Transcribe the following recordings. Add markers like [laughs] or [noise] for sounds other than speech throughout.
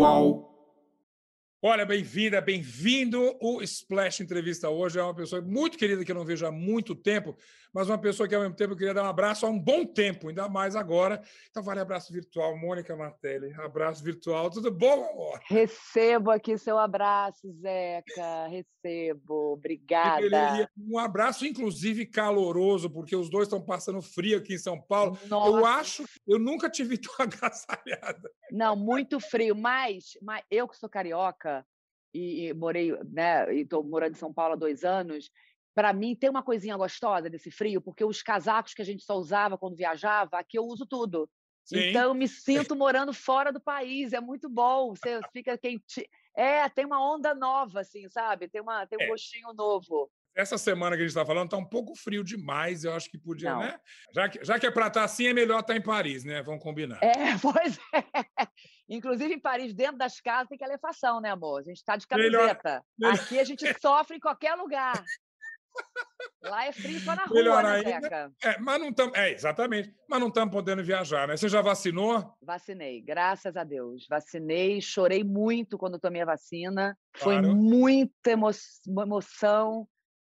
Qual? Olha, bem-vinda, bem-vindo. O Splash Entrevista hoje é uma pessoa muito querida que eu não vejo há muito tempo, mas uma pessoa que ao mesmo tempo eu queria dar um abraço há um bom tempo, ainda mais agora. Então, vale abraço virtual, Mônica Martelli. Abraço virtual, tudo bom, amor? Recebo aqui seu abraço, Zeca. Recebo, obrigada. Um abraço, inclusive, caloroso, porque os dois estão passando frio aqui em São Paulo. Nossa. Eu acho, eu nunca tive [laughs] tão agasalhada. Não, muito frio, mas, mas eu que sou carioca, e, e morei, né, e estou morando em São Paulo há dois anos, para mim tem uma coisinha gostosa desse frio, porque os casacos que a gente só usava quando viajava, aqui eu uso tudo. Sim. Então eu me sinto morando fora do país, é muito bom. Você fica quente. É, tem uma onda nova, assim, sabe? Tem, uma, tem um é. gostinho novo. Essa semana que a gente está falando está um pouco frio demais. Eu acho que podia, Não. né? Já que, já que é para estar tá assim, é melhor estar tá em Paris, né? Vamos combinar. É, [laughs] pois é. Inclusive em Paris, dentro das casas, tem calefação, né, amor? A gente está de camiseta. Melhor, Aqui a gente sofre em qualquer lugar. Lá é frio só na rua, Melhor né, ainda. É, mas não tam, é, exatamente. Mas não estamos podendo viajar, né? Você já vacinou? Vacinei, graças a Deus. Vacinei, chorei muito quando tomei a vacina. Claro. Foi muita emo emoção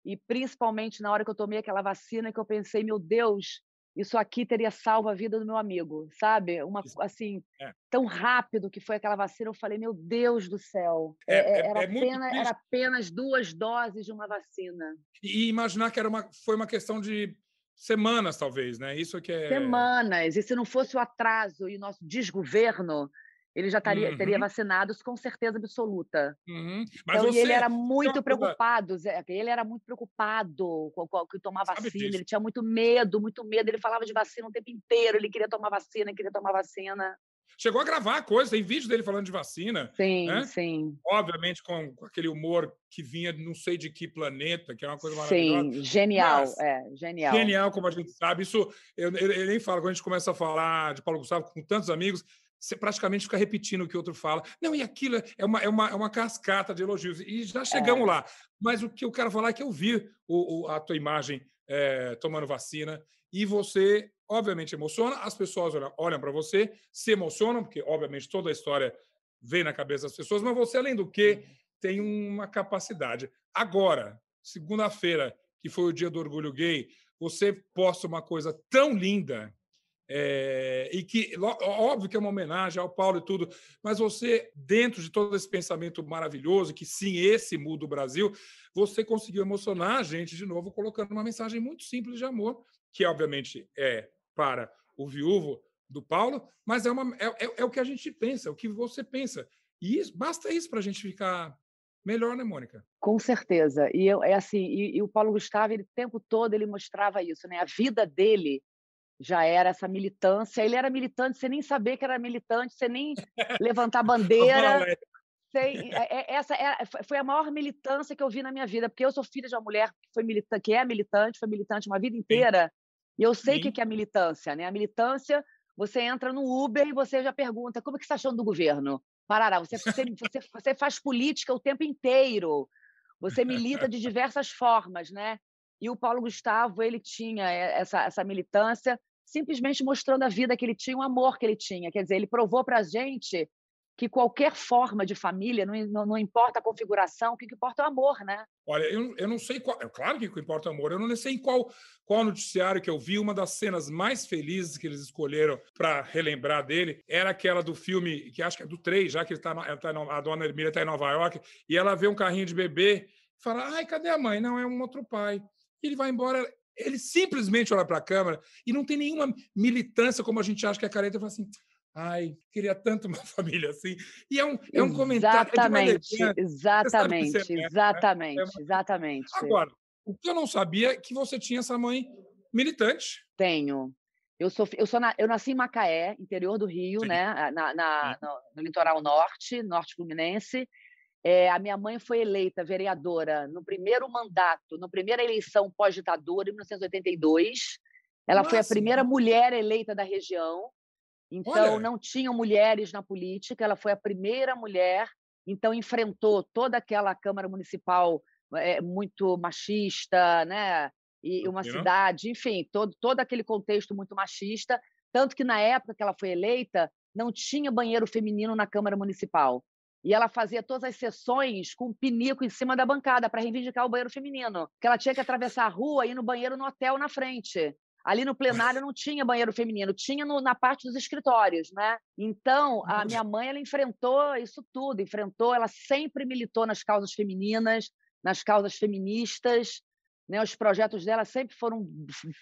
e principalmente na hora que eu tomei aquela vacina que eu pensei, meu Deus, isso aqui teria salvo a vida do meu amigo, sabe? Uma assim, é. tão rápido que foi aquela vacina, eu falei, meu Deus do céu. É, é, é era, é apenas, era apenas duas doses de uma vacina. E imaginar que era uma, foi uma questão de semanas, talvez, né? Isso que é. Semanas. E se não fosse o atraso e o nosso desgoverno, ele já taria, uhum. teria vacinados com certeza absoluta. Uhum. Mas então, você... ele era muito preocupado, Zé, ele era muito preocupado com, com, com tomar Sabe vacina, disso? ele tinha muito medo, muito medo, ele falava de vacina o tempo inteiro, ele queria tomar vacina, queria tomar vacina. Chegou a gravar coisa, tem vídeo dele falando de vacina. Sim, né? sim. Obviamente com, com, aquele humor que vinha não sei de que planeta, que é uma coisa maravilhosa. Sim, genial, Mas, é, genial. Genial, como a gente sabe. Isso, eu, eu, eu nem falo, quando a gente começa a falar de Paulo Gustavo com tantos amigos, você praticamente fica repetindo o que o outro fala. Não, e aquilo é uma, é uma, é uma cascata de elogios. E já chegamos é. lá. Mas o que eu quero falar é que eu vi o, o a tua imagem é, tomando vacina e você, obviamente, emociona. As pessoas olham, olham para você, se emocionam, porque, obviamente, toda a história vem na cabeça das pessoas, mas você, além do que, tem uma capacidade. Agora, segunda-feira, que foi o dia do orgulho gay, você posta uma coisa tão linda é, e que, óbvio que é uma homenagem ao Paulo e tudo, mas você, dentro de todo esse pensamento maravilhoso, que sim, esse muda o Brasil, você conseguiu emocionar a gente de novo, colocando uma mensagem muito simples de amor, que obviamente é para o viúvo do Paulo, mas é, uma, é, é, é o que a gente pensa, é o que você pensa. E isso, basta isso para a gente ficar melhor, né, Mônica? Com certeza. E eu, é assim, e, e o Paulo Gustavo, ele, o tempo todo ele mostrava isso, né? A vida dele já era essa militância. Ele era militante, você nem saber que era militante, você nem levantar [laughs] bandeira. Sem, é, é, essa é, foi a maior militância que eu vi na minha vida, porque eu sou filha de uma mulher que, foi militante, que é militante, foi militante uma vida inteira, Sim. e eu sei o que, que é militância. Né? A militância, você entra no Uber e você já pergunta como é que você está achando do governo? Parará, você, você, você, você faz política o tempo inteiro, você milita de diversas formas, né? E o Paulo Gustavo, ele tinha essa, essa militância simplesmente mostrando a vida que ele tinha, o amor que ele tinha. Quer dizer, ele provou para a gente que qualquer forma de família, não, não, não, importa a configuração, o que importa é o amor, né? Olha, eu, eu não sei qual. É claro que importa o amor. Eu não sei em qual, qual noticiário que eu vi. Uma das cenas mais felizes que eles escolheram para relembrar dele era aquela do filme, que acho que é do 3, já que ele tá, tá, a dona Hermília está em Nova York, e ela vê um carrinho de bebê e fala: ai, cadê a mãe? Não, é um outro pai ele vai embora. Ele simplesmente olha para a câmera e não tem nenhuma militância como a gente acha que é careta. Fala assim, ai, queria tanto uma [laughs] família assim. E é um, é um comentário. Exatamente, é exatamente, é, né? exatamente, é, exatamente. Agora, o que eu não sabia é que você tinha essa mãe militante. Tenho. Eu, sou, eu, sou na, eu nasci em Macaé, interior do Rio, Sim. né? Na, na no, no, litoral norte, norte fluminense. É, a minha mãe foi eleita vereadora no primeiro mandato, na primeira eleição pós-ditadura, em 1982. Ela Nossa. foi a primeira mulher eleita da região. Então, Olha. não tinham mulheres na política. Ela foi a primeira mulher. Então, enfrentou toda aquela Câmara Municipal é, muito machista, né? E uma cidade, enfim, todo, todo aquele contexto muito machista. Tanto que, na época que ela foi eleita, não tinha banheiro feminino na Câmara Municipal. E ela fazia todas as sessões com um pinico em cima da bancada para reivindicar o banheiro feminino. Que ela tinha que atravessar a rua e ir no banheiro no hotel na frente. Ali no plenário não tinha banheiro feminino, tinha no, na parte dos escritórios, né? Então, a minha mãe ela enfrentou isso tudo, enfrentou, ela sempre militou nas causas femininas, nas causas feministas, né? Os projetos dela sempre foram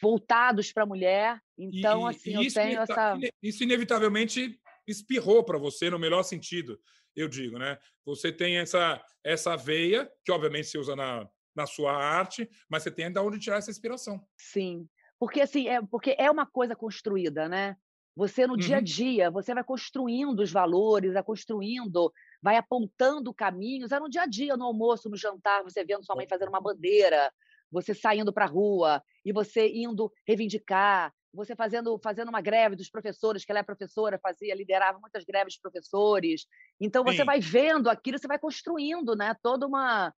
voltados para a mulher. Então, e, assim, e eu tenho essa Isso inevitavelmente espirrou para você no melhor sentido, eu digo, né? Você tem essa essa veia que obviamente se usa na na sua arte, mas você tem de onde tirar essa inspiração. Sim. Porque assim, é porque é uma coisa construída, né? Você no uhum. dia a uhum. dia, você vai construindo os valores, vai construindo, vai apontando caminhos. É no dia a dia, no almoço, no jantar, você vendo sua mãe fazendo uma bandeira, você saindo para a rua e você indo reivindicar, você fazendo fazendo uma greve dos professores, que ela é professora, fazia, liderava muitas greves de professores. Então você Sim. vai vendo aquilo, você vai construindo, né? Toda uma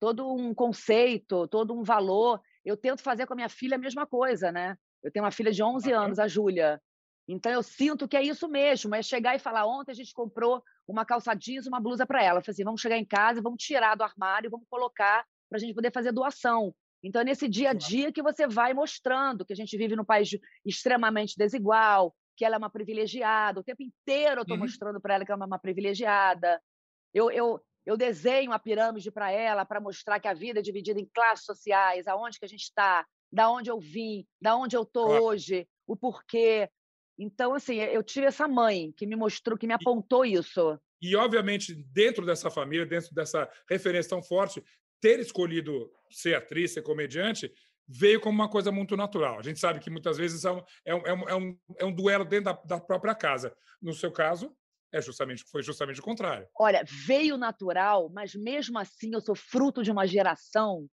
todo um conceito, todo um valor eu tento fazer com a minha filha a mesma coisa, né? Eu tenho uma filha de 11 anos, a Júlia. Então eu sinto que é isso mesmo, é chegar e falar, ontem a gente comprou uma calça jeans, uma blusa para ela. Eu falei assim, vamos chegar em casa vamos tirar do armário, vamos colocar para a gente poder fazer doação. Então é nesse dia a dia que você vai mostrando que a gente vive num país extremamente desigual, que ela é uma privilegiada. O tempo inteiro eu estou uhum. mostrando para ela que ela é uma privilegiada. Eu, eu, eu desenho a pirâmide para ela para mostrar que a vida é dividida em classes sociais, aonde que a gente está, da onde eu vim, da onde eu estou claro. hoje, o porquê. Então, assim, eu tive essa mãe que me mostrou, que me apontou isso. E, obviamente, dentro dessa família, dentro dessa referência tão forte, ter escolhido ser atriz, ser comediante, veio como uma coisa muito natural. A gente sabe que muitas vezes é um, é um, é um, é um é duelo dentro da, da própria casa. No seu caso, é justamente, foi justamente o contrário. Olha, veio natural, mas mesmo assim eu sou fruto de uma geração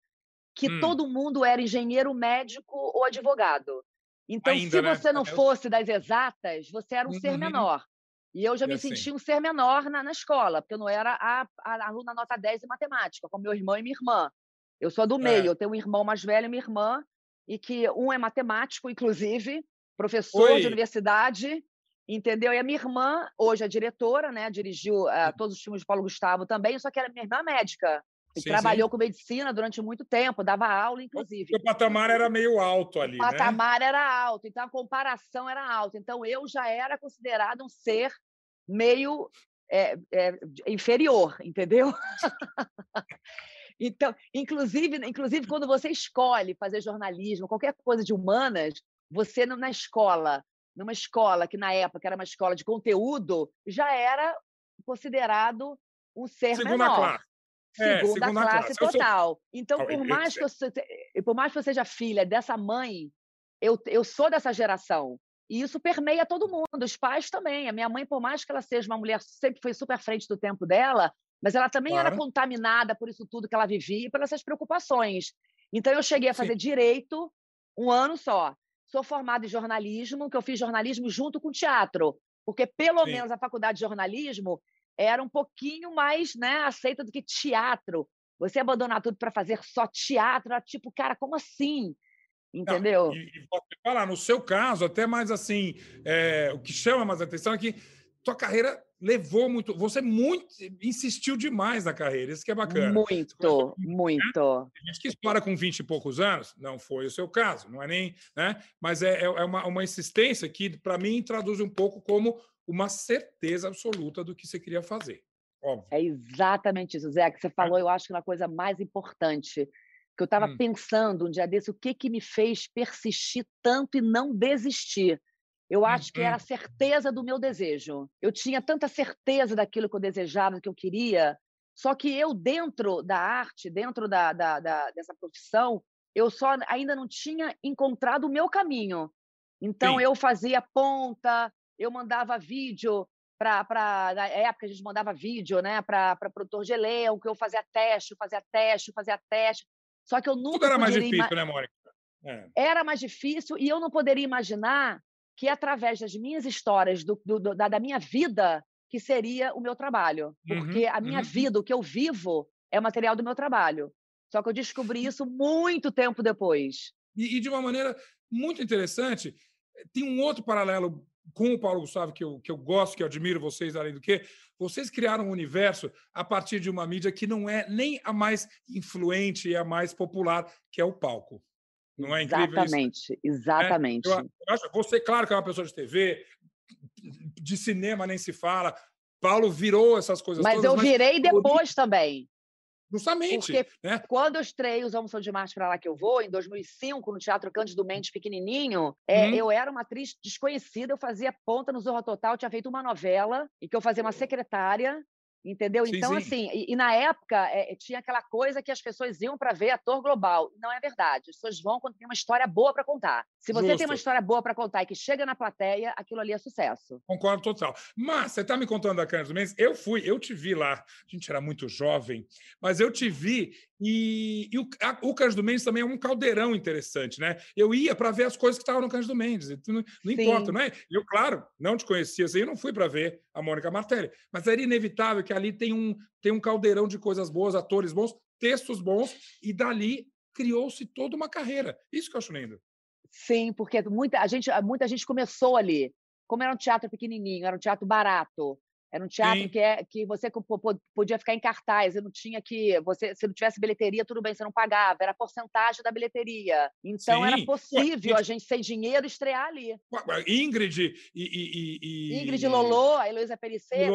que hum. todo mundo era engenheiro, médico ou advogado. Então, Ainda, se né? você não fosse das exatas, você era um uhum. ser menor. E eu já me assim. senti um ser menor na, na escola, porque eu não era a, a, aluna nota 10 em matemática, como meu irmão e minha irmã. Eu sou do meio, é. eu tenho um irmão mais velho e minha irmã, e que um é matemático, inclusive, professor Oi. de universidade, entendeu? E a minha irmã, hoje é diretora, né? Dirigiu uh, todos os filmes de Paulo Gustavo também, só que era minha irmã é médica. E sim, trabalhou sim. com medicina durante muito tempo, dava aula, inclusive. O patamar era meio alto ali, o né? patamar né? era alto, então a comparação era alta. Então eu já era considerado um ser meio é, é, inferior, entendeu? [laughs] então, inclusive, inclusive quando você escolhe fazer jornalismo, qualquer coisa de humanas, você na escola numa escola que na época era uma escola de conteúdo, já era considerado um ser segunda menor. Classe. Segunda, é, segunda classe, classe total. Sou... Então, por mais, que eu, por mais que eu seja filha dessa mãe, eu, eu sou dessa geração. E isso permeia todo mundo, os pais também. A minha mãe, por mais que ela seja uma mulher, sempre foi super frente do tempo dela, mas ela também claro. era contaminada por isso tudo que ela vivia e por essas preocupações. Então, eu cheguei a fazer Sim. direito um ano só sou formada em jornalismo, que eu fiz jornalismo junto com teatro, porque pelo Sim. menos a faculdade de jornalismo era um pouquinho mais né, aceita do que teatro. Você abandonar tudo para fazer só teatro, era tipo, cara, como assim? Entendeu? Não, e, e falar, no seu caso, até mais assim, é, o que chama mais atenção é que tua carreira levou muito. Você muito insistiu demais na carreira, isso que é bacana. Muito, muito. Tem gente que explora com 20 e poucos anos, não foi o seu caso, não é nem. Né? Mas é, é, é uma, uma insistência que, para mim, traduz um pouco como uma certeza absoluta do que você queria fazer. Óbvio. É exatamente isso, Zé, que você é. falou, é. eu acho que é uma coisa mais importante. Que eu estava hum. pensando um dia desse, o que, que me fez persistir tanto e não desistir eu acho que era a uhum. certeza do meu desejo. Eu tinha tanta certeza daquilo que eu desejava, que eu queria, só que eu, dentro da arte, dentro da, da, da dessa profissão, eu só ainda não tinha encontrado o meu caminho. Então, Sim. eu fazia ponta, eu mandava vídeo para. Na época, a gente mandava vídeo né, para produtor de elenco, eu fazia teste, eu fazia teste, eu fazia teste. Só que eu nunca. Tudo era mais difícil, né, Mônica? É. Era mais difícil e eu não poderia imaginar que através das minhas histórias, do, do, da, da, minha vida, que seria o meu trabalho. Uhum, Porque uhum, a minha uhum. vida, o que eu vivo, é material do meu trabalho. Só que eu descobri isso muito tempo depois. E, e de uma maneira muito interessante, tem um outro paralelo com o Paulo Gustavo, que eu, que eu gosto, que eu admiro vocês, além do que, vocês criaram um universo a partir de uma mídia que não é nem a mais influente e a mais popular, que é o palco. Não é incrível Exatamente, isso? exatamente. É, eu, eu acho, você, claro, que é uma pessoa de TV, de cinema nem se fala. Paulo virou essas coisas mas todas. Eu mas eu virei depois também. Justamente. Porque né? quando eu estrei os Homens São de Marte para lá que eu vou, em 2005, no Teatro Cândido Mendes, pequenininho, é, hum. eu era uma atriz desconhecida, eu fazia ponta no Zorra Total, tinha feito uma novela, em que eu fazia uma secretária, Entendeu? Sim, então, sim. assim, e, e, na época é, tinha aquela coisa que as pessoas iam para ver ator global. Não é verdade. As pessoas vão quando tem uma história boa para contar. Se você Justo. tem uma história boa para contar e que chega na plateia, aquilo ali é sucesso. Concordo total. Mas você está me contando da Cândido Mendes? Eu fui, eu te vi lá. A gente era muito jovem, mas eu te vi e, e o, a, o Cândido Mendes também é um caldeirão interessante, né? Eu ia para ver as coisas que estavam no Cândido Mendes. Não, não importa, não é? Eu, claro, não te conhecia, assim, eu não fui para ver a Mônica Martelli, mas era inevitável que ali tem um, tem um caldeirão de coisas boas, atores bons, textos bons, e dali criou-se toda uma carreira. Isso que eu acho lindo. Sim, porque muita a gente, muita gente começou ali. Como era um teatro pequenininho, era um teatro barato, era um teatro que, é, que você podia ficar em cartaz, e não tinha que. Você, se não tivesse bilheteria, tudo bem, você não pagava, era porcentagem da bilheteria. Então Sim. era possível a gente sem dinheiro estrear ali. Ingrid e. e, e Ingrid Lolô, a Heloísa Perissé,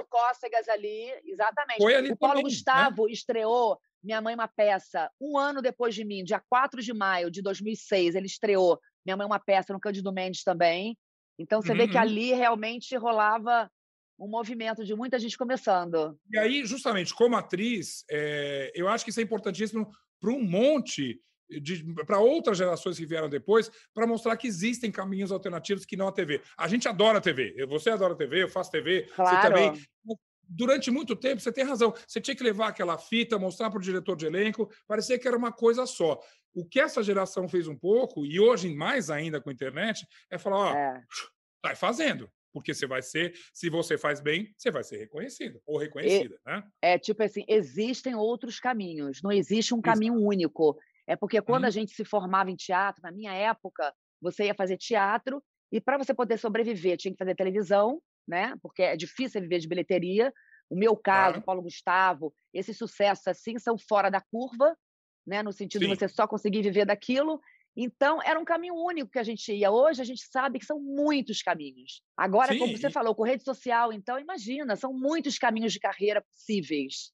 o Cócegas ali, exatamente. Foi ali o Paulo também, Gustavo né? estreou Minha Mãe uma Peça um ano depois de mim, dia 4 de maio de 2006, ele estreou Minha Mãe uma Peça no Cândido Mendes também. Então você uhum. vê que uhum. ali realmente rolava um movimento de muita gente começando. E aí, justamente, como atriz, é, eu acho que isso é importantíssimo para um monte para outras gerações que vieram depois, para mostrar que existem caminhos alternativos que não a TV. A gente adora a TV. Você adora a TV, eu faço TV, claro. você também. Durante muito tempo, você tem razão. Você tinha que levar aquela fita, mostrar para o diretor de elenco, parecia que era uma coisa só. O que essa geração fez um pouco, e hoje mais ainda com a internet, é falar: ó, é. vai fazendo porque você vai ser, se você faz bem, você vai ser reconhecido ou reconhecida, é, né? É tipo assim, existem outros caminhos, não existe um caminho Exato. único. É porque quando hum. a gente se formava em teatro, na minha época, você ia fazer teatro e para você poder sobreviver tinha que fazer televisão, né? Porque é difícil viver de bilheteria. O meu caso, claro. Paulo Gustavo, esses sucessos assim são fora da curva, né? No sentido Sim. de você só conseguir viver daquilo. Então, era um caminho único que a gente ia. Hoje, a gente sabe que são muitos caminhos. Agora, Sim. como você falou, com rede social, então, imagina, são muitos caminhos de carreira possíveis.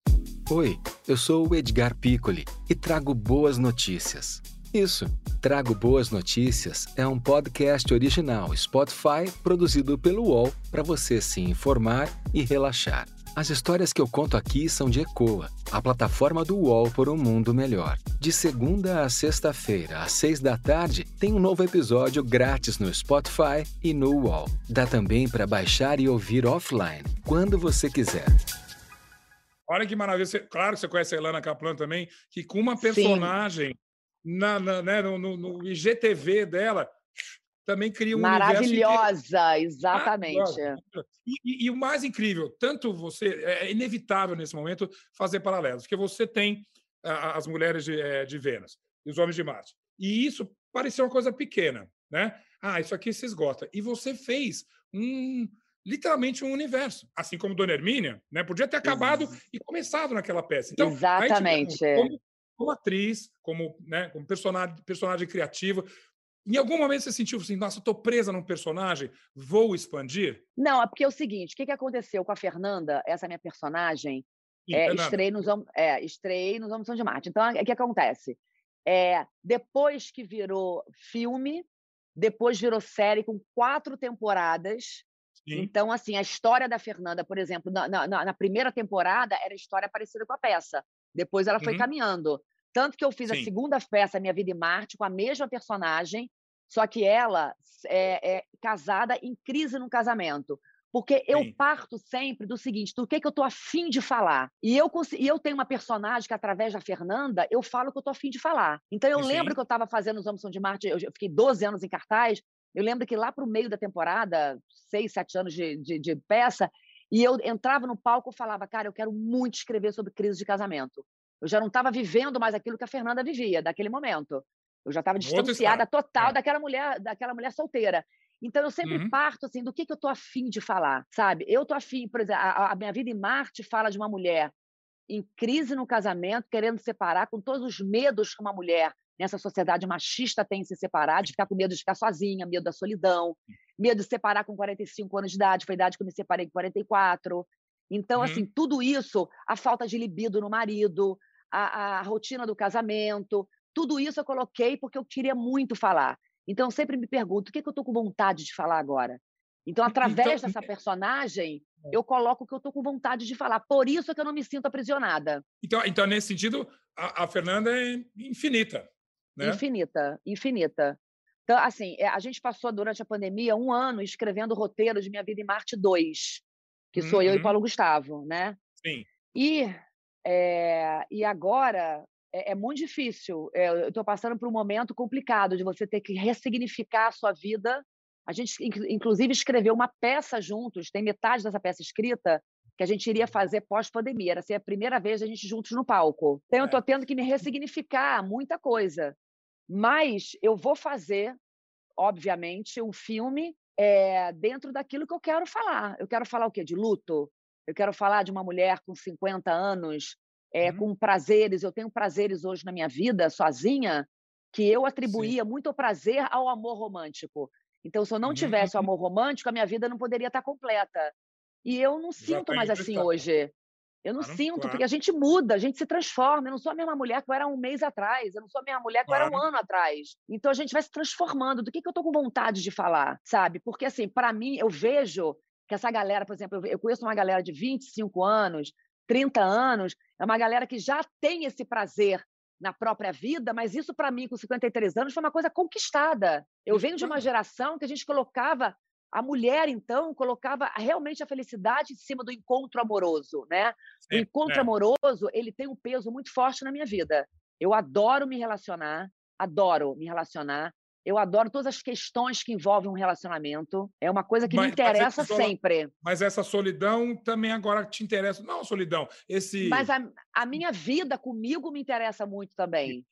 Oi, eu sou o Edgar Piccoli e trago boas notícias. Isso, Trago Boas Notícias é um podcast original Spotify produzido pelo UOL para você se informar e relaxar. As histórias que eu conto aqui são de Ecoa, a plataforma do UOL por um mundo melhor. De segunda a sexta-feira, às seis da tarde, tem um novo episódio grátis no Spotify e no UOL. Dá também para baixar e ouvir offline, quando você quiser. Olha que maravilha. Você, claro que você conhece a Elana Kaplan também, que com uma personagem na, na, né, no, no, no IGTV dela, também cria um Maravilhosa, [laughs] exatamente. E, e, e, o mais incrível, tanto você é, é inevitável nesse momento fazer paralelos, porque você tem a, as mulheres de, é, de Vênus e os homens de Marte. E isso parecia uma coisa pequena, né? Ah, isso aqui se esgota. E você fez um literalmente um universo, assim como Dona Hermínia, né? Podia ter acabado e começado naquela peça. Então, exatamente. Como, como, atriz, como, né, como personagem, personagem criativa, em algum momento você sentiu assim, nossa, estou presa num personagem, vou expandir? Não, é porque é o seguinte, o que, que aconteceu com a Fernanda, essa minha personagem, Sim, é, estreiei, nos, é, estreiei nos Homens de Marte. Então, o que acontece? É, depois que virou filme, depois virou série com quatro temporadas. Sim. Então, assim, a história da Fernanda, por exemplo, na, na, na, primeira temporada era história parecida com a peça. Depois ela foi uhum. caminhando. Tanto que eu fiz Sim. a segunda peça, Minha Vida em Marte, com a mesma personagem, só que ela é, é casada em crise no casamento. Porque eu Sim. parto sempre do seguinte, do que, que eu estou afim de falar. E eu, e eu tenho uma personagem que, através da Fernanda, eu falo o que eu estou afim de falar. Então, eu Sim. lembro que eu estava fazendo Os Homens de Marte, eu fiquei 12 anos em cartaz, eu lembro que lá para o meio da temporada, seis, sete anos de, de, de peça, e eu entrava no palco e falava, cara, eu quero muito escrever sobre crise de casamento. Eu já não estava vivendo mais aquilo que a Fernanda vivia daquele momento. Eu já estava distanciada total é. daquela mulher, daquela mulher solteira. Então, eu sempre Uhum. parto assim do que, que eu tô afim de falar, sabe? Eu tô afim, por exemplo, a, a minha vida em Marte fala de uma mulher em crise no casamento, querendo separar, com todos os medos que uma mulher nessa sociedade machista tem em se separar, de ficar com medo de ficar sozinha, medo da solidão, medo de separar com 45 anos de idade, foi a idade que eu me separei com 44. Então, Uhum. assim, tudo isso, a falta de libido no marido, a, a rotina do casamento, tudo isso eu coloquei porque eu queria muito falar. Então, eu sempre me pergunto, o que, que eu estou com vontade de falar agora? Então, [laughs] através Então, dessa [laughs] personagem, eu coloco o que eu estou com vontade de falar. Por isso que eu não me sinto aprisionada. Então, então nesse sentido, a, a Fernanda é infinita. Né? Infinita, infinita. Então, assim, é, a gente passou durante a pandemia um ano escrevendo o roteiro de Minha Vida em Marte 2, que sou eu e Uhum. Paulo Gustavo, né? Sim. E, é, e agora é, é muito difícil. É, eu estou passando por um momento complicado de você ter que ressignificar a sua vida. A gente, inc- inclusive, escreveu uma peça juntos, tem metade dessa peça escrita, que a gente iria fazer pós-pandemia. Era ser a primeira vez a gente juntos no palco. Então, eu estou tendo que me ressignificar muita coisa. Mas eu vou fazer, obviamente, um filme é, dentro daquilo que eu quero falar. Eu quero falar o quê? De luto? Eu quero falar de uma mulher com 50 anos, é, Uhum. com prazeres. Eu tenho prazeres hoje na minha vida, sozinha, que eu atribuía muito prazer ao amor romântico. Então, se eu não tivesse o Uhum. amor romântico, a minha vida não poderia estar completa. E eu não Já sinto mais assim hoje. Eu não Claro, sinto, claro. porque a gente muda, a gente se transforma. Eu não sou a mesma mulher que eu era um mês atrás, eu não sou a mesma mulher que eu era um Claro. ano atrás. Então a gente vai se transformando. Do que, que eu estou com vontade de falar, sabe? Porque, assim, para mim, eu vejo que essa galera, por exemplo, eu conheço uma galera de 25 anos, 30 anos, é uma galera que já tem esse prazer na própria vida, mas isso para mim, com 53 anos, foi uma coisa conquistada. Eu venho de uma Claro. geração que a gente colocava a mulher, então, colocava realmente a felicidade em cima do encontro amoroso, né? O Sim, encontro é. amoroso, ele tem um peso muito forte na minha vida. Eu adoro me relacionar, adoro me relacionar. Eu adoro todas as questões que envolvem um relacionamento. É uma coisa que Mas- me mas interessa isola- sempre. Mas essa solidão também agora te interessa. Não solidão, esse. Mas a, a minha vida comigo me interessa muito também.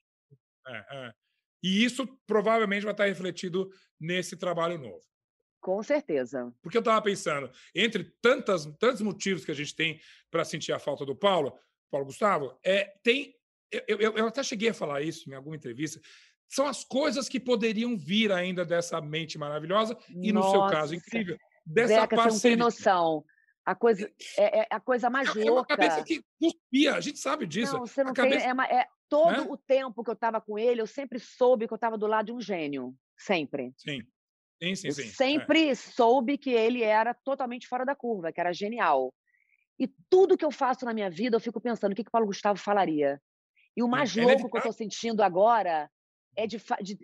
É, é. E isso provavelmente vai estar refletido nesse trabalho novo. Com certeza. Porque eu estava pensando, entre tantas, tantos motivos que a gente tem para sentir a falta do Paulo, Paulo Gustavo, é, tem. Eu, eu, eu até cheguei a falar isso em alguma entrevista. São as coisas que poderiam vir ainda dessa mente maravilhosa e, no seu caso, Nossa. incrível, dessa Zeca, você não tem parceria. noção. A coisa é, é a coisa mais É uma louca. cabeça que cuspia, a gente sabe disso. Não, você não a tem. cabeça, É, uma- é todo né? o tempo que eu estava com ele, eu sempre soube que eu estava do lado de um gênio. Sempre. Sim, sim, sim. Eu sim. é. sempre soube que ele era totalmente fora da curva, que era genial. E tudo que eu faço na minha vida, eu fico pensando o que, que o Paulo Gustavo falaria. E o mais é louco que eu estou sentindo agora é de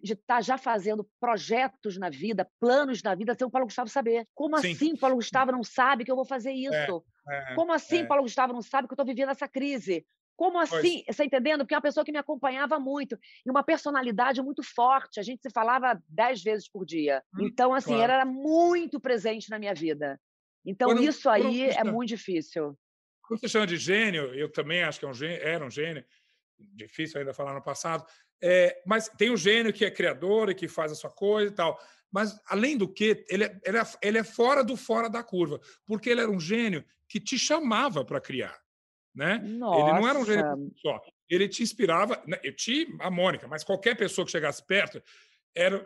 estar já fazendo projetos na vida, planos na vida, sem o Paulo Gustavo saber. Como Sim. assim Paulo Gustavo não sabe que eu vou fazer isso? É, Como assim é. Paulo Gustavo não sabe que eu estou vivendo essa crise? Como Pois. assim? Você está entendendo? Porque é uma pessoa que me acompanhava muito e uma personalidade muito forte. A gente se falava dez vezes por dia. Hum, Então, assim, claro. ela era muito presente na minha vida. Então, Quando- isso quando aí é você- muito difícil. Quando você chama de gênio, eu também acho que é um gênio, era um gênio, difícil ainda falar no passado, é, mas tem o gênio que é criador e que faz a sua coisa e tal. Mas, além do que, ele é, ele, é, ele é fora do fora da curva, porque ele era um gênio que te chamava para criar. Né? Nossa. Ele não era um gênio só. Ele te inspirava, né, eu te, a Mônica, mas qualquer pessoa que chegasse perto, era,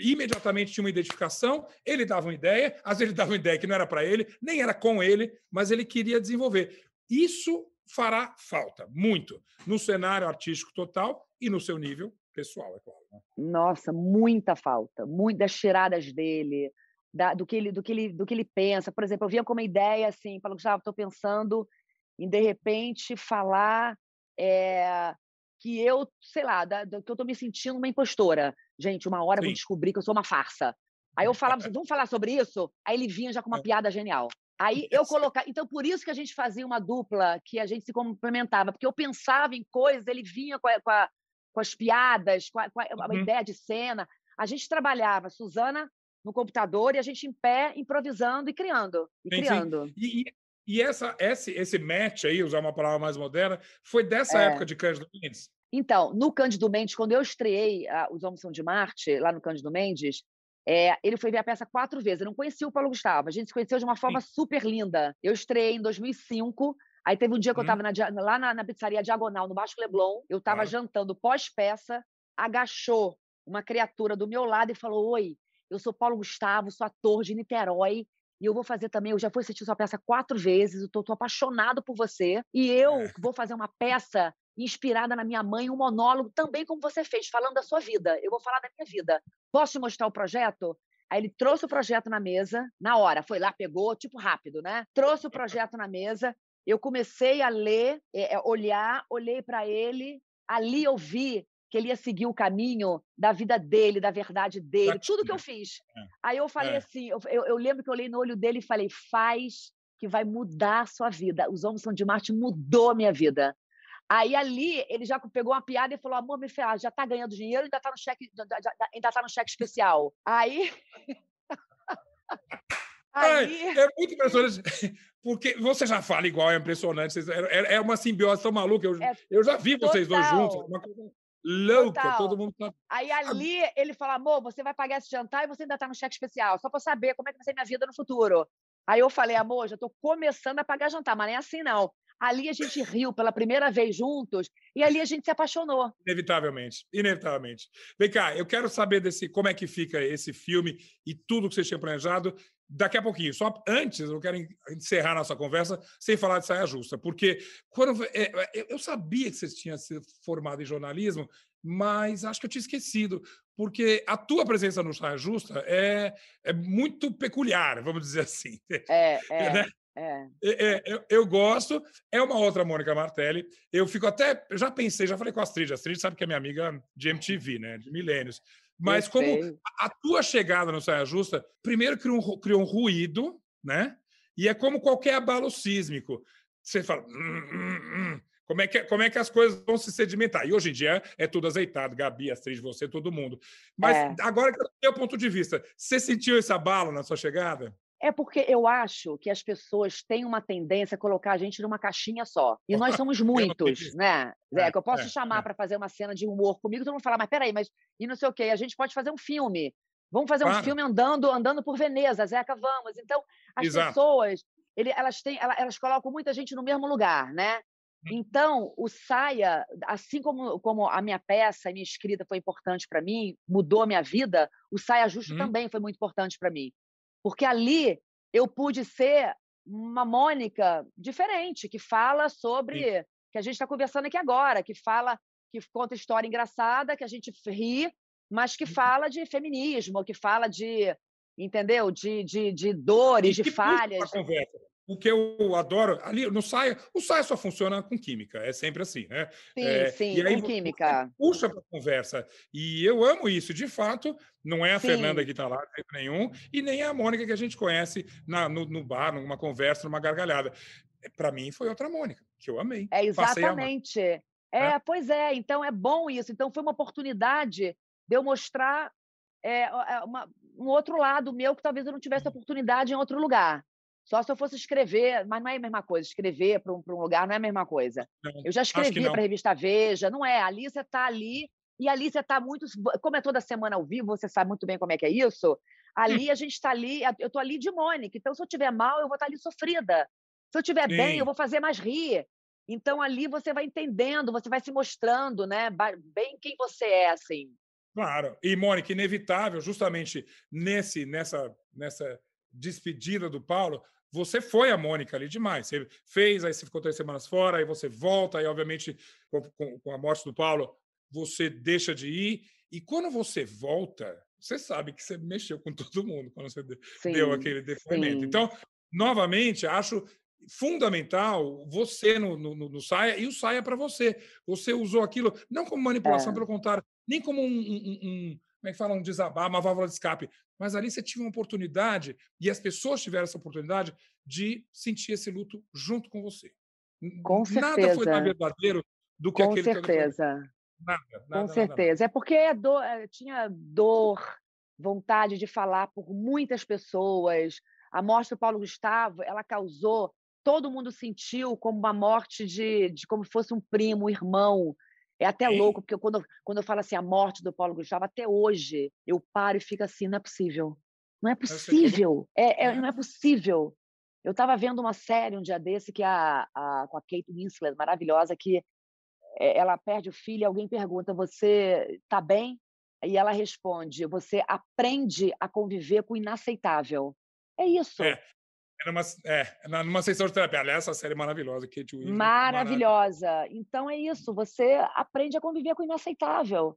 imediatamente tinha uma identificação, ele dava uma ideia, às vezes ele dava uma ideia que não era para ele, nem era com ele, mas ele queria desenvolver. Isso fará falta, muito, no cenário artístico total e no seu nível pessoal, é claro. Né? Nossa, muita falta, muito das tiradas dele, da, do, que ele, do, que ele, do que ele pensa. Por exemplo, eu vinha com uma ideia assim, Paulo Gustavo, estou pensando em, de repente, falar é, que eu, sei lá, da, da, que eu estou me sentindo uma impostora. Gente, uma hora eu vou Sim. descobrir que eu sou uma farsa. Aí eu falava assim, vamos falar sobre isso? Aí ele vinha já com uma É. piada genial. Aí eu colocava. Então, por isso que a gente fazia uma dupla, que a gente se complementava, porque eu pensava em coisas, ele vinha com, a, com, a, com as piadas, com a, com a Uhum. ideia de cena. A gente trabalhava, Suzana no computador e a gente em pé, improvisando e criando. E Sim, sim. criando. E, e, e essa, esse, esse match aí, usar uma palavra mais moderna, foi dessa É. época de Cândido Mendes? Então, no Cândido Mendes, quando eu estreiei Os Homens São de Marte, lá no Cândido Mendes, É, ele foi ver a peça quatro vezes. Eu não conhecia o Paulo Gustavo. A gente se conheceu de uma forma Sim. super linda. Eu estreiei em 2005. Aí teve um dia que eu estava uhum. lá na, na, pizzaria Diagonal, no Baixo Leblon. Eu estava jantando pós-peça. Agachou uma criatura do meu lado e falou: Oi, eu sou Paulo Gustavo, sou ator de Niterói. E eu vou fazer também, eu já fui assistir sua peça quatro vezes, eu tô, tô apaixonado por você. E eu é. vou fazer uma peça inspirada na minha mãe, um monólogo também como você fez, falando da sua vida. Eu vou falar da minha vida. Posso te mostrar o projeto? Aí ele trouxe o projeto na mesa, na hora, foi lá, pegou, tipo rápido, né? Trouxe o projeto na mesa, eu comecei a ler, é, é olhar, olhei para ele, ali eu vi que ele ia seguir o caminho da vida dele, da verdade dele, tudo que eu fiz. É. Aí eu falei assim, eu, eu, eu lembro que eu olhei no olho dele e falei, faz que vai mudar a sua vida. Os Homens São de Marte mudou a minha vida. Aí ali ele já pegou uma piada e falou: amor, me fala, já está ganhando dinheiro, ainda está no cheque, ainda tá no cheque especial. Aí. [laughs] Aí... É, é, muito impressionante, [laughs] porque você já fala igual, é impressionante. É, é uma simbiose tão maluca. Eu, é, eu já vi vocês total. dois juntos, uma coisa louca, total. todo mundo tá... Aí ali ele fala: amor, você vai pagar esse jantar e você ainda está no cheque especial, só para saber como é que vai ser minha vida no futuro. Aí eu falei, amor, já estou começando a pagar jantar, mas nem é assim não. Ali a gente riu pela primeira vez juntos e ali a gente se apaixonou. Inevitavelmente, inevitavelmente. Vem cá, eu quero saber desse como é que fica esse filme e tudo que você tinha planejado daqui a pouquinho. Só antes, eu quero encerrar nossa conversa sem falar de saia justa, porque quando é, é, eu sabia que você tinha se formado em jornalismo, mas acho que eu tinha esquecido, porque a tua presença no Saia Justa é, é muito peculiar, vamos dizer assim. É, [laughs] é. Né? É. É, eu, eu, gosto, é uma outra Mônica Martelli. Eu fico até. Eu já pensei, já falei com a Astrid. A Astrid sabe que é minha amiga de MTV, né? De milênios. Mas como a, a tua chegada no Saia Justa, primeiro criou um, criou um ruído, né? E é como qualquer abalo sísmico. Você fala. Hum, hum, hum. Como é, que, como é que as coisas vão se sedimentar? E hoje em dia é tudo azeitado, Gabi, Astrid, você, todo mundo. Mas é. agora, do teu ponto de vista, você sentiu esse abalo na sua chegada? É porque eu acho que as pessoas têm uma tendência a colocar a gente numa caixinha só. E nós [laughs] somos muitos, né? Zé, que eu posso é, chamar é. para fazer uma cena de humor comigo, todo mundo fala, mas peraí, mas e não sei o quê, a gente pode fazer um filme. Vamos fazer claro. um filme andando, andando por Veneza, Zeca, vamos. Então, as Exato. pessoas, ele, elas, têm, elas, elas colocam muita gente no mesmo lugar, né? Hum. Então, o Saia, assim como, como a minha peça, a minha escrita foi importante para mim, mudou a minha vida, o Saia Justo hum. também foi muito importante para mim. Porque ali eu pude ser uma Mônica diferente, que fala sobre. Sim. que a gente está conversando aqui agora, que fala, que conta história engraçada, que a gente ri, mas que uhum. fala de feminismo, que fala de. Entendeu? De, de, de dores, de falhas. Conversa o que eu adoro ali no saia, o saia só funciona com química, é sempre assim, né? Sim, é, sim, e aí, com química. Puxa para conversa. E eu amo isso, de fato, não é a sim. Fernanda que está lá, nenhum, e nem a Mônica que a gente conhece na, no, no bar, numa conversa, numa gargalhada. Para mim foi outra Mônica, que eu amei. É exatamente. É, é, pois é, então é bom isso. Então foi uma oportunidade de eu mostrar é, é uma, um outro lado meu que talvez eu não tivesse uhum. oportunidade em outro lugar. Só se eu fosse escrever, mas não é a mesma coisa. Escrever para um, um lugar não é a mesma coisa. Não, eu já escrevi para a revista Veja, não é? Ali você está ali, e ali você está muito. Como é toda semana ao vivo, você sabe muito bem como é que é isso. Ali a gente está ali, eu estou ali de Mônica. Então, se eu tiver mal, eu vou estar tá ali sofrida. Se eu tiver Sim. bem, eu vou fazer mais rir. Então, ali você vai entendendo, você vai se mostrando, né? Bem quem você é, assim. Claro. E, Mônica, inevitável, justamente nesse, nessa, nessa despedida do Paulo, você foi a Mônica ali demais. Você fez, aí você ficou três semanas fora, aí você volta, aí, obviamente, com, com, a morte do Paulo, você deixa de ir. E quando você volta, você sabe que você mexeu com todo mundo quando você sim, deu aquele depoimento. Sim. Então, novamente, acho fundamental você no, no, no, Saia e o Saia para você. Você usou aquilo não como manipulação, é. pelo contrário, nem como um, um, um, como é que fala, um desabar, uma válvula de escape. Mas ali você tinha uma oportunidade, e as pessoas tiveram essa oportunidade de sentir esse luto junto com você. Com nada certeza. foi mais verdadeiro do que com aquele certeza. que Nada, nada, Com certeza. Nada. É porque é dor, eh, tinha dor, vontade de falar por muitas pessoas. A morte do Paulo Gustavo, ela causou, todo mundo sentiu como uma morte de, de como fosse um primo, um irmão. É até Sim. louco, porque quando, quando eu falo assim, a morte do Paulo Gustavo, até hoje, eu paro e fico assim, não é possível. Não é possível. É, é, não é possível. Eu estava vendo uma série um dia desse que é a, a, com a Kate Winslet, maravilhosa, que é, ela perde o filho e alguém pergunta, você está bem? E ela responde, você aprende a conviver com o inaceitável. É isso. É, é numa, é, numa sessão de terapia. Aliás, essa série é maravilhosa, Kate Winslet. Maravilhosa. Então é isso, você aprende a conviver com o inaceitável.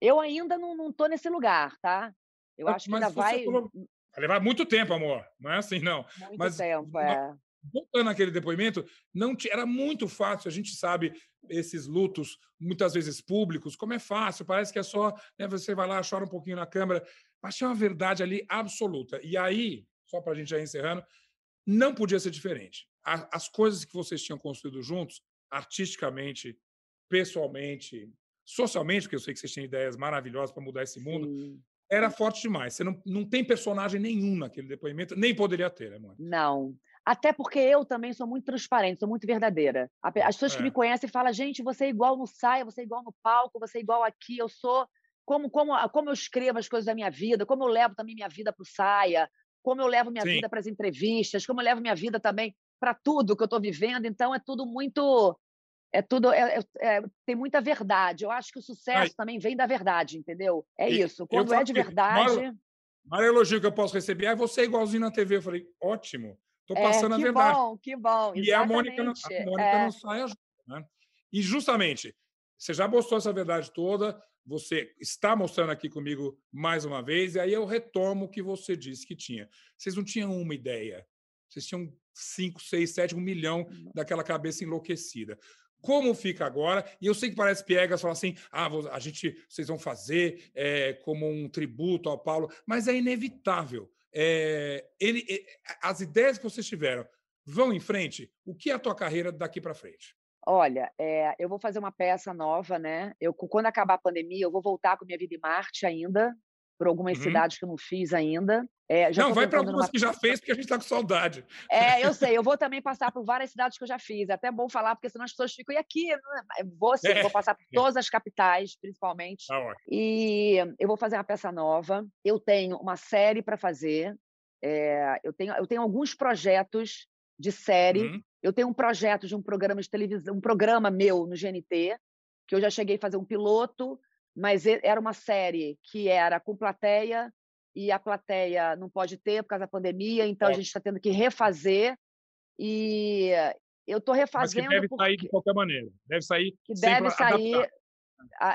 Eu ainda não estou nesse lugar, tá? Eu acho que ainda vai. Falou... Vai levar muito tempo, amor. Não é assim, não. Muito Mas, tempo, é. Voltando àquele depoimento, não era muito fácil. A gente sabe esses lutos, muitas vezes públicos, como é fácil, parece que é só. Né, você vai lá, chora um pouquinho na câmera. Mas tinha uma verdade ali absoluta. E aí, só para a gente já ir encerrando, não podia ser diferente. As coisas que vocês tinham construído juntos, artisticamente, pessoalmente, socialmente, porque eu sei que vocês têm ideias maravilhosas para mudar esse mundo, Sim. era forte demais. Você não, não tem personagem nenhum naquele depoimento, nem poderia ter, né, mãe? Não. Até porque eu também sou muito transparente, sou muito verdadeira. As pessoas é. que me conhecem falam, gente, você é igual no saia, você é igual no palco, você é igual aqui, eu sou como, como, como eu escrevo as coisas da minha vida, como eu levo também minha vida para o saia, como eu levo minha Sim. vida para as entrevistas, como eu levo minha vida também para tudo que eu estou vivendo. Então, é tudo muito. É tudo. É, é, é, tem muita verdade. Eu acho que o sucesso Ai. também vem da verdade, entendeu? É e, isso. Quando é de verdade. Maior elogio que eu posso receber é você igualzinho na TV. Eu falei, ótimo. Estou é, passando a verdade. Que bom, que bom. E a Mônica, não, a Mônica é. não sai junto. Né? E justamente, você já mostrou essa verdade toda, você está mostrando aqui comigo mais uma vez, e aí eu retomo o que você disse que tinha. Vocês não tinham uma ideia, vocês tinham cinco, seis, sete, um milhão daquela cabeça enlouquecida. Como fica agora? E eu sei que parece piegas falar assim: ah, a gente, vocês vão fazer é, como um tributo ao Paulo, mas é inevitável. É, ele, as ideias que vocês tiveram vão em frente. O que é a tua carreira daqui para frente? Olha, é, eu vou fazer uma peça nova, né? Eu, quando acabar a pandemia, eu vou voltar com minha vida em Marte ainda, por algumas uhum. cidades que eu não fiz ainda. É, não, vai para algumas numa... que já fez, porque a gente está com saudade. É, eu [laughs] sei. Eu vou também passar por várias cidades que eu já fiz. É até bom falar, porque senão as pessoas ficam, e aqui? Vou, sim, é. vou passar por todas as capitais, principalmente. Ah, e eu vou fazer uma peça nova. Eu tenho uma série para fazer. É, eu, tenho, eu tenho alguns projetos de série. Uhum. Eu tenho um projeto de um programa de televisão, um programa meu no GNT, que eu já cheguei a fazer um piloto, mas era uma série que era com plateia e a plateia não pode ter por causa da pandemia, então é. a gente está tendo que refazer. E eu estou refazendo. Mas que deve porque... sair de qualquer maneira. Deve sair. Que deve sair.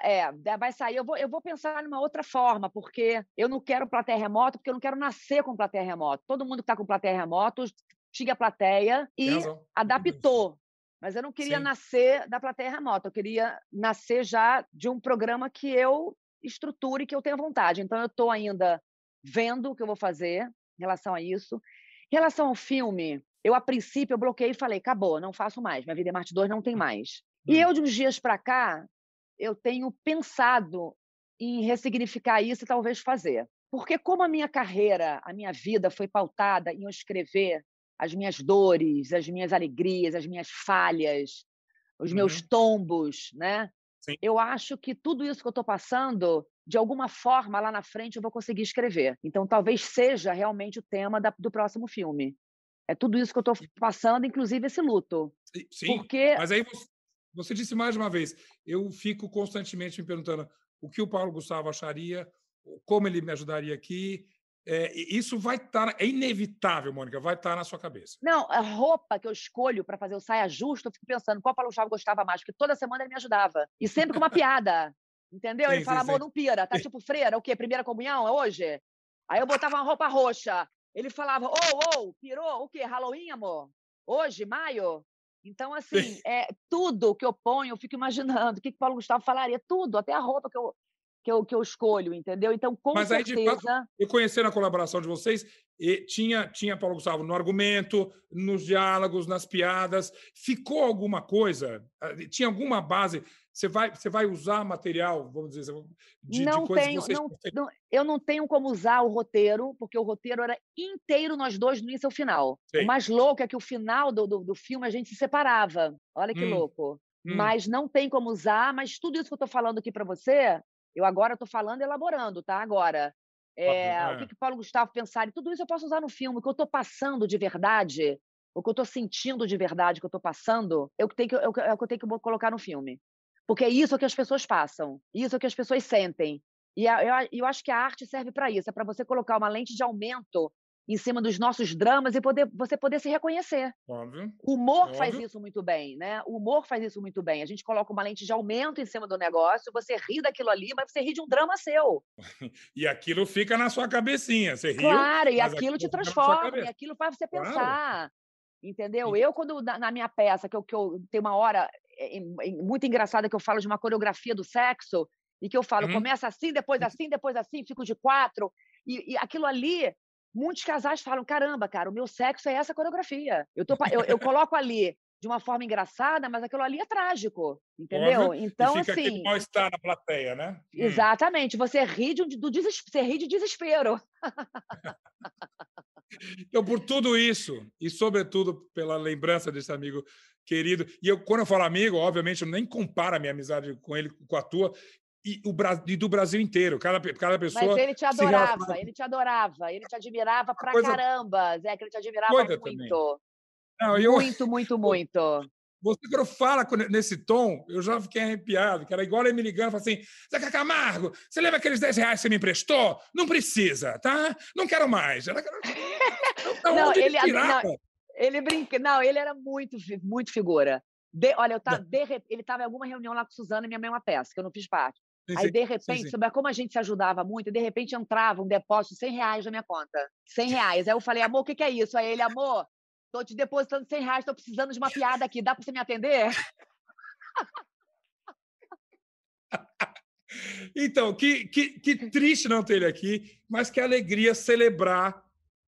É, vai sair. Eu vou, eu vou pensar numa outra forma, porque eu não quero plateia remoto, porque eu não quero nascer com plateia remoto. Todo mundo que está com plateia remoto tinha plateia e adaptou. Mas eu não queria Sim. nascer da plateia remota, eu queria nascer já de um programa que eu estruture, que eu tenha vontade. Então, eu estou ainda vendo o que eu vou fazer em relação a isso. Em relação ao filme, eu, a princípio, eu bloqueei e falei: acabou, não faço mais, minha vida é Marte 2 não tem mais. Hum. E eu, de uns dias para cá, eu tenho pensado em ressignificar isso e talvez fazer. Porque, como a minha carreira, a minha vida foi pautada em eu escrever as minhas dores, as minhas alegrias, as minhas falhas, os uhum. meus tombos, né? Sim. Eu acho que tudo isso que eu estou passando, de alguma forma, lá na frente eu vou conseguir escrever. Então, talvez seja realmente o tema da, do próximo filme. É tudo isso que eu estou passando, inclusive esse luto. Sim, Porque... mas aí você, você disse mais uma vez, eu fico constantemente me perguntando o que o Paulo Gustavo acharia, como ele me ajudaria aqui, é, isso vai estar, tá, é inevitável, Mônica, vai estar tá na sua cabeça. Não, a roupa que eu escolho para fazer o saia justo, eu fico pensando qual Paulo Chave gostava mais, porque toda semana ele me ajudava. E sempre com uma piada. Entendeu? Sim, ele fala, amor, não pira, tá tipo freira, o quê? Primeira comunhão é hoje? Aí eu botava uma roupa roxa. Ele falava, ô, oh, ô, oh, pirou, o quê? Halloween, amor? Hoje, maio? Então, assim, é, tudo que eu ponho, eu fico imaginando o que, que Paulo Gustavo falaria, tudo, até a roupa que eu, que eu, que eu escolho, entendeu? Então, com Mas certeza... aí, de fato, eu conhecendo a colaboração de vocês, e tinha, tinha Paulo Gustavo no argumento, nos diálogos, nas piadas. Ficou alguma coisa? Ah, tinha alguma base? Você vai, você vai usar material, vamos dizer, de, não de coisas tenho, que vocês... Não, não, eu não tenho como usar o roteiro, porque o roteiro era inteiro nós dois do início ao final. O mais louco é que o final do, do, do, filme a gente se separava. Olha que hum. louco. hum. mas não tem como usar. Mas tudo isso que eu estou falando aqui para você, eu agora estou falando elaborando, tá? Agora, é, é. o que, que Paulo Gustavo pensar, e tudo isso eu posso usar no filme. O que eu estou passando de verdade, o que eu estou sentindo de verdade, o que eu estou passando, é o que, tem que, é o que eu tenho que colocar no filme. Porque é isso que as pessoas passam, isso é que as pessoas sentem. E eu, eu acho que a arte serve para isso, é para você colocar uma lente de aumento em cima dos nossos dramas e poder, você poder se reconhecer. Óbvio. O humor Óbvio. faz isso muito bem, né? O humor faz isso muito bem. A gente coloca uma lente de aumento em cima do negócio, você ri daquilo ali, mas você ri de um drama seu. [laughs] e aquilo fica na sua cabecinha. Você riu, Claro, e aquilo, aquilo te transforma, e aquilo faz você pensar. Claro. Entendeu? Eu, quando na, na, minha peça, que eu, que eu tenho uma hora é, é, muito engraçada que eu falo de uma coreografia do sexo, e que eu falo, uhum. começa assim, depois assim, depois assim, fico de quatro. E, e, aquilo ali muitos casais falam: caramba, cara, o meu sexo é essa coreografia. Eu, tô, eu, eu [laughs] coloco ali de uma forma engraçada, mas aquilo ali é trágico, entendeu? Óbvio. Então, e fica assim. mal estar na plateia, né? Hum. Exatamente. Você ri de, do desespero, você ri de desespero. então, por tudo isso, e sobretudo pela lembrança desse amigo querido, e eu, quando eu falo amigo, obviamente, eu nem comparo a minha amizade com ele com a tua, e, o, e do Brasil inteiro. Cada, cada pessoa. Mas ele te adorava, ele te adorava, ele te admirava pra coisa... caramba, Zé, que ele te admirava muito. Não, eu... Muito, muito, [laughs] muito. Você, quando fala nesse tom, eu já fiquei arrepiado, que era igual ele me ligando falando assim: Zeca Camargo, você lembra aqueles 10 reais que você me emprestou? Não precisa, tá? Não quero mais. Era... [laughs] não, ele, ele, não, ele brinca. Não, ele era muito, muito figura. De, olha, eu tava, de, ele estava em alguma reunião lá com Suzana e minha mãe é uma peça, que eu não fiz parte. Sim, Aí, de repente, sim, sim. como a gente se ajudava muito, de repente entrava um depósito de 100 reais na minha conta. 100 reais. Aí eu falei, amor, o que, que é isso? Aí ele, amor, tô te depositando 100 reais, tô precisando de uma piada aqui, dá para você me atender? [laughs] Então, que, que, que triste não ter ele aqui, mas que alegria celebrar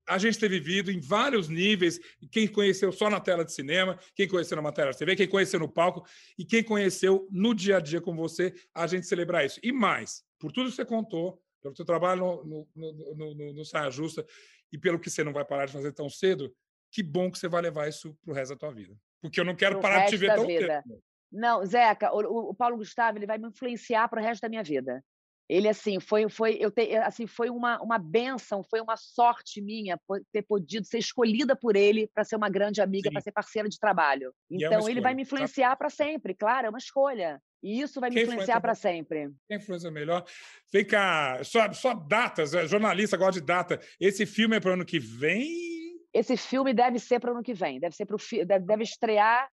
a gente ter vivido em vários níveis, quem conheceu só na tela de cinema, quem conheceu na matéria de TV, quem conheceu no palco e quem conheceu no dia a dia com você, a gente celebrar isso. E mais, por tudo que você contou, pelo seu trabalho no, no, no, no, no Saia Justa e pelo que você não vai parar de fazer tão cedo, que bom que você vai levar isso para o resto da tua vida. Porque eu não quero parar de te ver tão vida. cedo. Não, Zeca, o, o Paulo Gustavo ele vai me influenciar para o resto da minha vida. Ele assim foi foi eu te, assim foi uma uma benção, foi uma sorte minha ter podido ser escolhida por ele para ser uma grande amiga, para ser parceira de trabalho. Então é ele vai me influenciar para sempre, claro, é uma escolha. E isso vai me Quem influenciar para sempre. Quem influencia melhor? Vem cá, só, só datas, é, jornalista gosta de data. Esse filme é para o ano que vem? Esse filme deve ser para o ano que vem, deve ser para deve, deve estrear.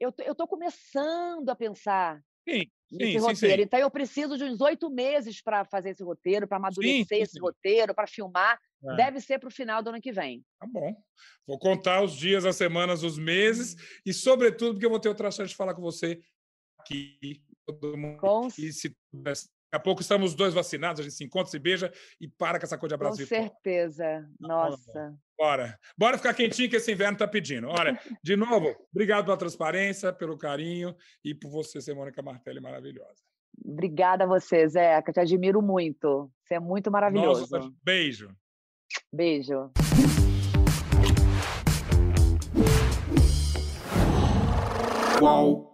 Eu eu estou começando a pensar Sim, nesse sim, roteiro. Sim, então eu preciso de uns oito meses para fazer esse roteiro, para amadurecer esse roteiro, para filmar. É. Deve ser para o final do ano que vem. Tá bom. Vou contar os dias, as semanas, os meses e, sobretudo, porque eu vou ter outra chance de falar com você aqui. Todo mundo. Com... E se Daqui a pouco estamos os dois vacinados, a gente se encontra, se beija e para com essa coisa de abraço. Com certeza. Tá Nossa. Bora. Bora ficar quentinho que esse inverno está pedindo. Olha, [laughs] de novo, obrigado pela transparência, pelo carinho e por você ser Mônica Martelli maravilhosa. Obrigada a você, Zeca. Te admiro muito. Você é muito maravilhoso. Nossa, beijo. Beijo. Qual?